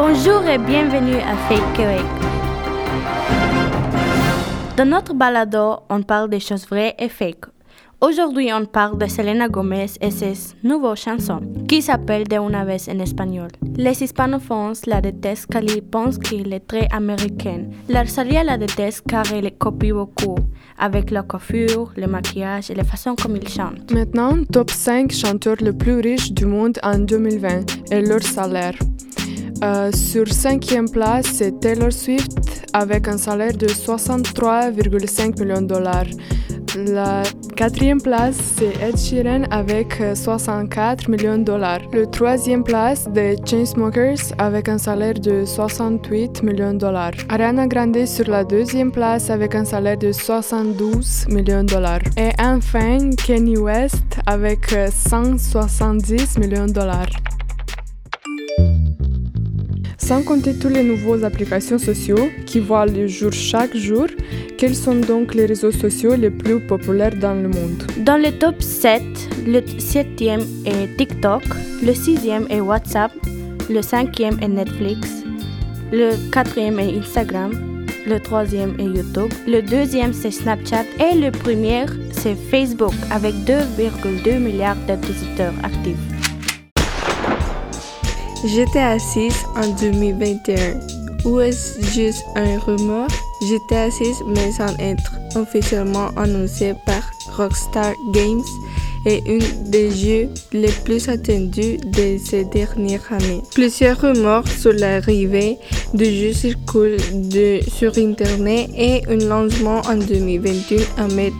Bonjour et bienvenue à Fake Québec. Dans notre balado, on parle des choses vraies et fake. Aujourd'hui, on parle de Selena Gomez et ses nouvelles chansons, qui s'appelle De una vez en espagnol. Les hispanophones la détestent car ils pensent qu'elle est très américaine. La Rosalia la déteste car elle copie beaucoup, avec la coiffure, le maquillage et la façon comme il chante. Maintenant, top 5 chanteurs les plus riches du monde en 2020 et leur salaire. Euh, sur cinquième place, c'est Taylor Swift avec un salaire de 63,5 millions de dollars. La quatrième place, c'est Ed Sheeran avec 64 millions de dollars. Le troisième place, des Chainsmokers avec un salaire de 68 millions de dollars. Ariana Grande sur la deuxième place avec un salaire de 72 millions de dollars. Et enfin, Kanye West avec 170 millions de dollars. Sans compter toutes les nouvelles applications sociaux qui voient le jour chaque jour, quels sont donc les réseaux sociaux les plus populaires dans le monde? Dans le top 7, le septième est TikTok, le sixième est WhatsApp, le cinquième est Netflix, le quatrième est Instagram, le troisième est YouTube, le deuxième c'est Snapchat et le premier c'est Facebook avec 2,2 milliards d'utilisateurs actifs. GTA 6 en 2021. Ou est-ce juste un rumeur GTA 6, mais sans être officiellement annoncé par Rockstar Games, est une des jeux les plus attendus de ces dernières années. Plusieurs rumeurs sur l'arrivée du jeu circulent sur Internet et un lancement en 2021 a même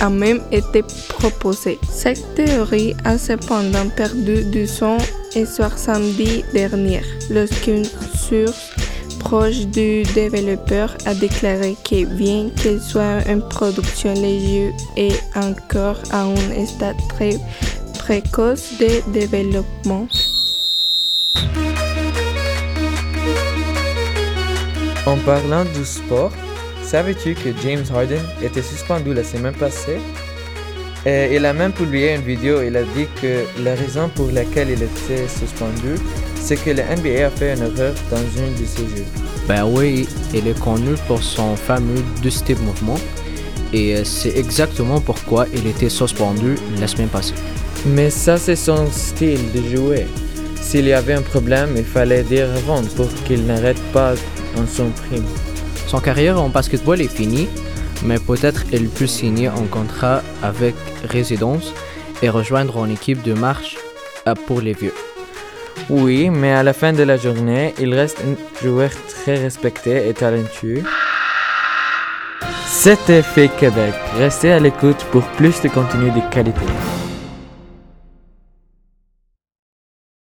a même été proposé. Cette théorie a cependant perdu du son et soir samedi dernier, lorsqu'une source proche du développeur a déclaré que bien qu'il soit en production, jeu est encore à un stade très précoce de développement. En parlant du sport, Savais-tu que James Harden était suspendu la semaine passée? Et Il a même publié une vidéo. Il a dit que la raison pour laquelle il était suspendu, c'est que la NBA a fait une erreur dans une de ses jeux. Ben oui, il est connu pour son fameux deux-step mouvement. Et euh, c'est exactement pourquoi il était suspendu la semaine passée. Mais ça, c'est son style de jouer. S'il y avait un problème, il fallait dire avant pour qu'il n'arrête pas en son prime. Son carrière en basketball est finie, mais peut-être il peut signer un contrat avec résidence et rejoindre une équipe de marche pour les vieux. Oui, mais à la fin de la journée, il reste un joueur très respecté et talentueux. C'était Fait Québec. Restez à l'écoute pour plus de contenu de qualité.